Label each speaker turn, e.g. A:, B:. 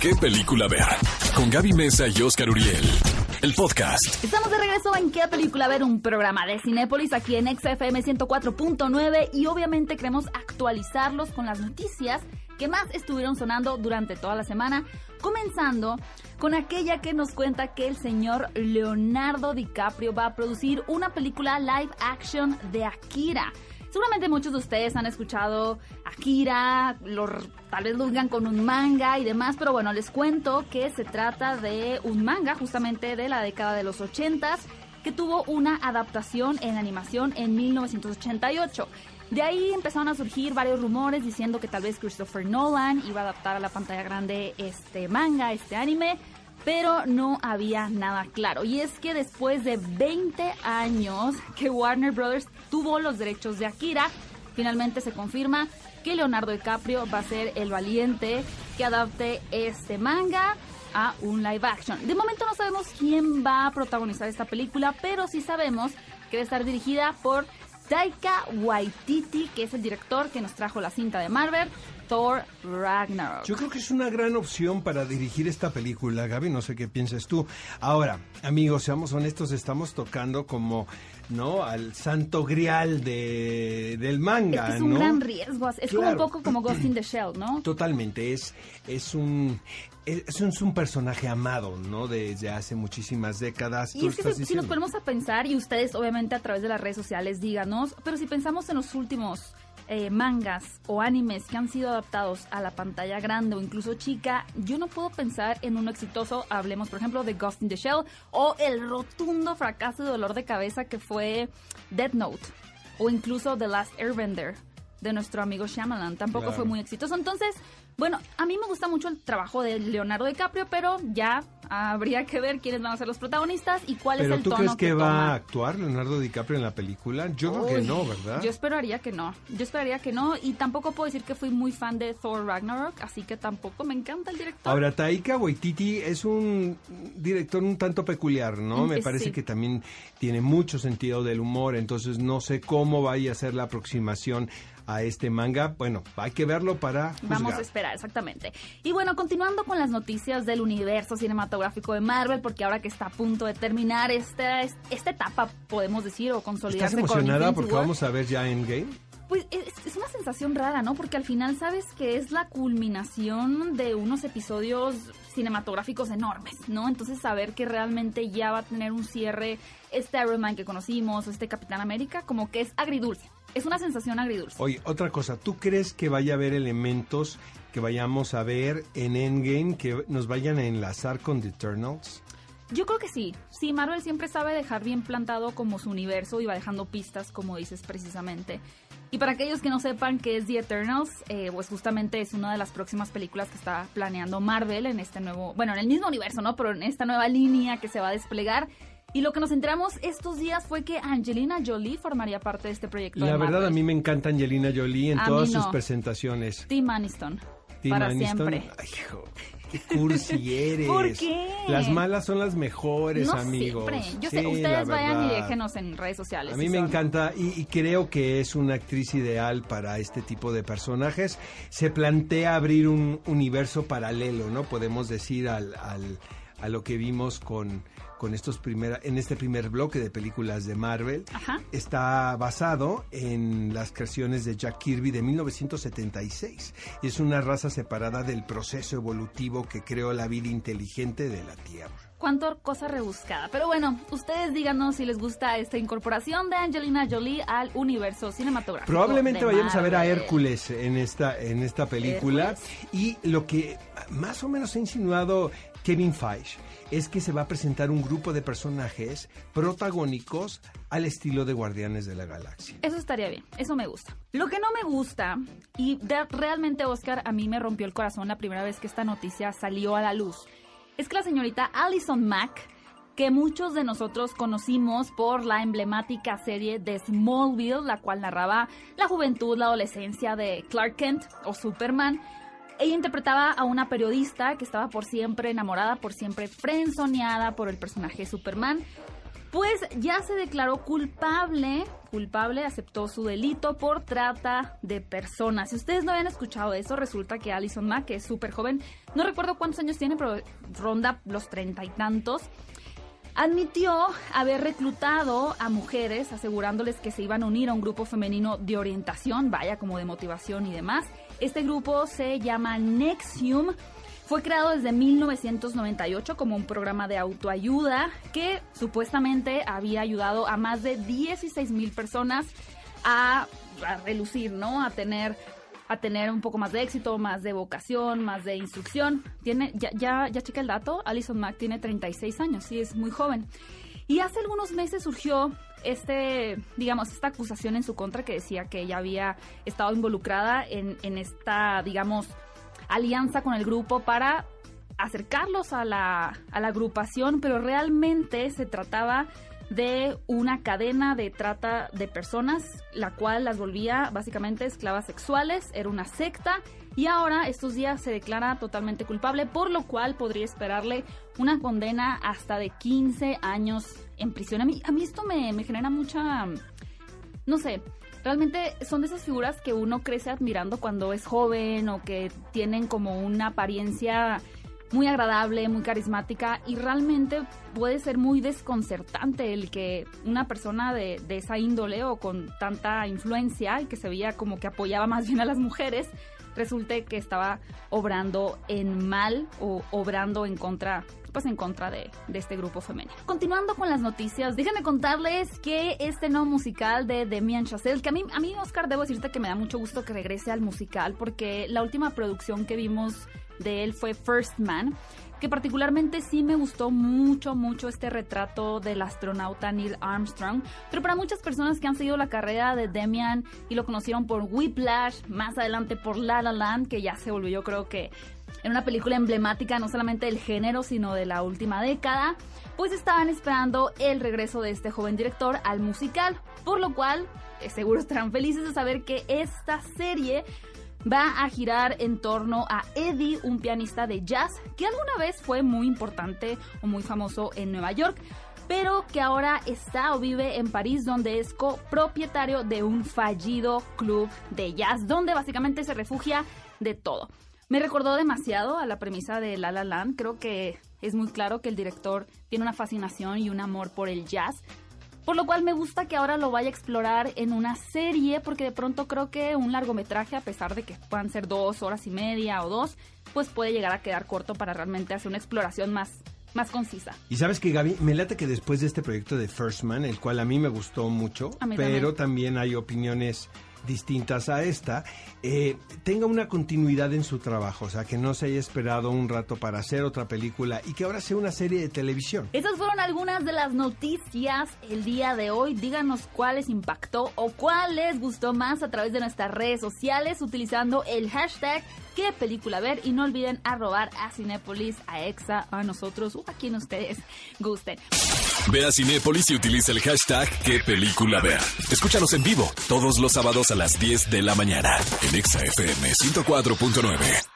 A: qué película ver. Con Gaby Mesa y Oscar Uriel. El podcast.
B: Estamos de regreso en qué película ver, un programa de Cinépolis aquí en XFM 104.9 y obviamente queremos actualizarlos con las noticias que más estuvieron sonando durante toda la semana, comenzando con aquella que nos cuenta que el señor Leonardo DiCaprio va a producir una película live action de Akira. Seguramente muchos de ustedes han escuchado Akira, lo, tal vez lo con un manga y demás, pero bueno, les cuento que se trata de un manga justamente de la década de los 80 que tuvo una adaptación en animación en 1988. De ahí empezaron a surgir varios rumores diciendo que tal vez Christopher Nolan iba a adaptar a la pantalla grande este manga, este anime, pero no había nada claro. Y es que después de 20 años que Warner Brothers tuvo los derechos de Akira, finalmente se confirma que Leonardo DiCaprio va a ser el valiente que adapte este manga a un live action. De momento no sabemos quién va a protagonizar esta película, pero sí sabemos que va estar dirigida por Taika Waititi, que es el director que nos trajo la cinta de Marvel, Thor Ragnarok.
C: Yo creo que es una gran opción para dirigir esta película, Gaby, no sé qué piensas tú. Ahora, amigos, seamos honestos, estamos tocando como, ¿no? Al santo grial de, del manga,
B: es, que es
C: ¿no?
B: un gran riesgo, es como un poco como Ghost in the Shell, ¿no?
C: Totalmente, es, es un... Es un, es un personaje amado, ¿no? Desde hace muchísimas décadas.
B: Y es que si, si, nos ponemos a pensar, y ustedes obviamente a través de las redes sociales díganos, pero si pensamos en los últimos eh, mangas o animes que han sido adaptados a la pantalla grande o incluso chica, yo no puedo pensar en uno exitoso. Hablemos, por ejemplo, de Ghost in the Shell o el rotundo fracaso de dolor de cabeza que fue Death Note o incluso The Last Airbender de nuestro amigo Shyamalan. Tampoco
C: Claro.
B: fue muy exitoso. Entonces, bueno, a mí me gusta mucho el trabajo de Leonardo DiCaprio, pero ya habría que ver quiénes van a ser los protagonistas y cuál
C: ¿Pero
B: es el
C: tú
B: tono
C: crees que, va
B: toma.
C: a actuar Leonardo DiCaprio en la película? Yo creo que no, ¿verdad?
B: Yo esperaría que no. Yo esperaría que no. Y tampoco puedo decir que fui muy fan de Thor Ragnarok, así que tampoco me encanta el director.
C: Ahora, Taika Waititi es un director un tanto peculiar, ¿no?
B: Mm,
C: Me parece
B: sí.
C: que también tiene mucho sentido del humor, entonces no sé cómo vaya a ser la aproximación a este manga. Bueno, hay que verlo para juzgar.
B: Vamos a esperar, exactamente. Y bueno, continuando con las noticias del universo cinematográfico de Marvel, porque ahora que está a punto de terminar esta, esta etapa, podemos decir, o consolidarse
C: ¿Estás emocionada porque
B: War,
C: vamos a ver ya Endgame?
B: Pues es, es una sensación rara, ¿no? Porque al final sabes que es la culminación de unos episodios cinematográficos enormes, ¿no? Entonces saber que realmente ya va a tener un cierre este Iron Man que conocimos, o este Capitán América, como que es agridulce. Es una sensación agridulce.
C: Oye, otra cosa, ¿tú crees que vaya a haber elementos que vayamos a ver en Endgame que nos vayan a enlazar con The Eternals?
B: Yo creo que sí. Sí, Marvel siempre sabe dejar bien plantado como su universo y va dejando pistas, como dices precisamente. Y para aquellos que no sepan qué es The Eternals, eh, pues justamente es una de las próximas películas que está planeando Marvel en este nuevo, bueno, en el mismo universo, ¿no? Pero en esta nueva línea que se va a desplegar. Y lo que nos enteramos estos días fue que Angelina Jolie formaría parte de este proyecto.
C: La
B: de
C: verdad, a mí me encanta Angelina Jolie en
B: A
C: todas sus presentaciones.
B: Tim Aniston.
C: Tim
B: para
C: Aniston,
B: siempre.
C: Ay, hijo, qué cursi eres.
B: ¿Por qué?
C: Las malas son las mejores,
B: no
C: amigos.
B: siempre. Yo
C: Sí,
B: sé, ustedes vayan y déjenos en redes sociales.
C: A mí
B: si
C: me
B: son-
C: encanta y, y creo que es una actriz ideal para este tipo de personajes. Se plantea abrir un universo paralelo, ¿no? Podemos decir al, al- a lo que vimos con, con estos primera, en este primer bloque de películas de Marvel.
B: Ajá.
C: Está basado en las creaciones de Jack Kirby de 1976. Y es una raza separada del proceso evolutivo que creó la vida inteligente de la Tierra.
B: Cuánto cosa rebuscada. Pero bueno, ustedes díganos si les gusta esta incorporación de Angelina Jolie al universo cinematográfico.
C: Probablemente
B: de
C: vayamos a ver a. Hércules en esta, en esta película. Y lo que más o menos ha insinuado Kevin Feige es que se va a presentar un grupo de personajes protagónicos al estilo de Guardianes de la Galaxia.
B: Eso estaría bien, eso me gusta. Lo que no me gusta, y realmente Oscar a mí me rompió el corazón la primera vez que esta noticia salió a la luz, es que la señorita Alison Mack, que muchos de nosotros conocimos por la emblemática serie de Smallville, la cual narraba la juventud, la adolescencia de Clark Kent o Superman, ella interpretaba a una periodista que estaba por siempre enamorada, por siempre frenzoneada por el personaje Superman. pues ya se declaró culpable, culpable, aceptó su delito por trata de personas. Si ustedes no habían escuchado eso, resulta que Alison Mack, que es súper joven, no recuerdo cuántos años tiene, pero ronda los treinta y tantos, admitió haber reclutado a mujeres asegurándoles que se iban a unir a un grupo femenino de orientación, vaya como de motivación y demás. Este grupo se llama Nexium fue creado desde 1998 como un programa de autoayuda que supuestamente había ayudado a más de 16 mil personas a, relucir, ¿no? A tener a tener un poco más de éxito, más de vocación, más de instrucción. Tiene, ya, ya, ya checa el dato, Alison Mack tiene 36 años, sí, es muy joven. Y hace algunos meses surgió este, digamos, esta acusación en su contra que decía que ella había estado involucrada en, en esta, digamos, alianza con el grupo para acercarlos a la, a la agrupación, pero realmente se trataba de una cadena de trata de personas, la cual las volvía básicamente esclavas sexuales, era una secta y ahora estos días se declara totalmente culpable, por lo cual podría esperarle una condena hasta de 15 años en prisión. A mí, a mí esto me, me genera mucha, no sé, realmente son de esas figuras que uno crece admirando cuando es joven o que tienen como una apariencia muy agradable, muy carismática y realmente puede ser muy desconcertante el que una persona de, de, esa índole o con tanta influencia y que se veía como que apoyaba más bien a las mujeres resulte que estaba obrando en mal o obrando en contra pues en contra de, este grupo femenino. Continuando con las noticias, déjenme contarles que este nuevo musical de Demian Chazelle, que a mí, a mí Oscar, debo decirte que me da mucho gusto que regrese al musical, porque la última producción que vimos de él fue First Man, que particularmente sí me gustó mucho, mucho este retrato del astronauta Neil Armstrong, pero para muchas personas que han seguido la carrera de Demian y lo conocieron por Whiplash, más adelante por La La Land, que ya se volvió yo creo que en una película emblemática no solamente del género, sino de la última década, pues estaban esperando el regreso de este joven director al musical, por lo cual eh, seguro estarán felices de saber que esta serie va a girar en torno a Eddie, un pianista de jazz que alguna vez fue muy importante o muy famoso en Nueva York, pero que ahora está o vive en París, donde es copropietario de un fallido club de jazz, donde básicamente se refugia de todo. Me recordó demasiado a la premisa de La La Land, creo que es muy claro que el director tiene una fascinación y un amor por el jazz, por lo cual me gusta que ahora lo vaya a explorar en una serie, porque de pronto creo que un largometraje, a pesar de que puedan ser dos horas y media o dos, pues puede llegar a quedar corto para realmente hacer una exploración más más concisa.
C: Y sabes que Gaby, me late que después de este proyecto de First Man, el cual a mí me gustó mucho, pero también hay opiniones distintas a esta, eh, tenga una continuidad en su trabajo, o sea, que no se haya esperado un rato para hacer otra película y que ahora sea una serie de televisión.
B: Esas fueron algunas de las noticias el día de hoy. Díganos cuáles impactó o cuáles gustó más a través de nuestras redes sociales utilizando el hashtag qué película ver y no olviden arrobar a Cinépolis, a EXA, a nosotros o a quien ustedes gusten.
A: Ve a Cinépolis y utiliza el hashtag qué película ver. Escúchanos en vivo todos los sábados a las 10 de la mañana en EXA FM 104.9.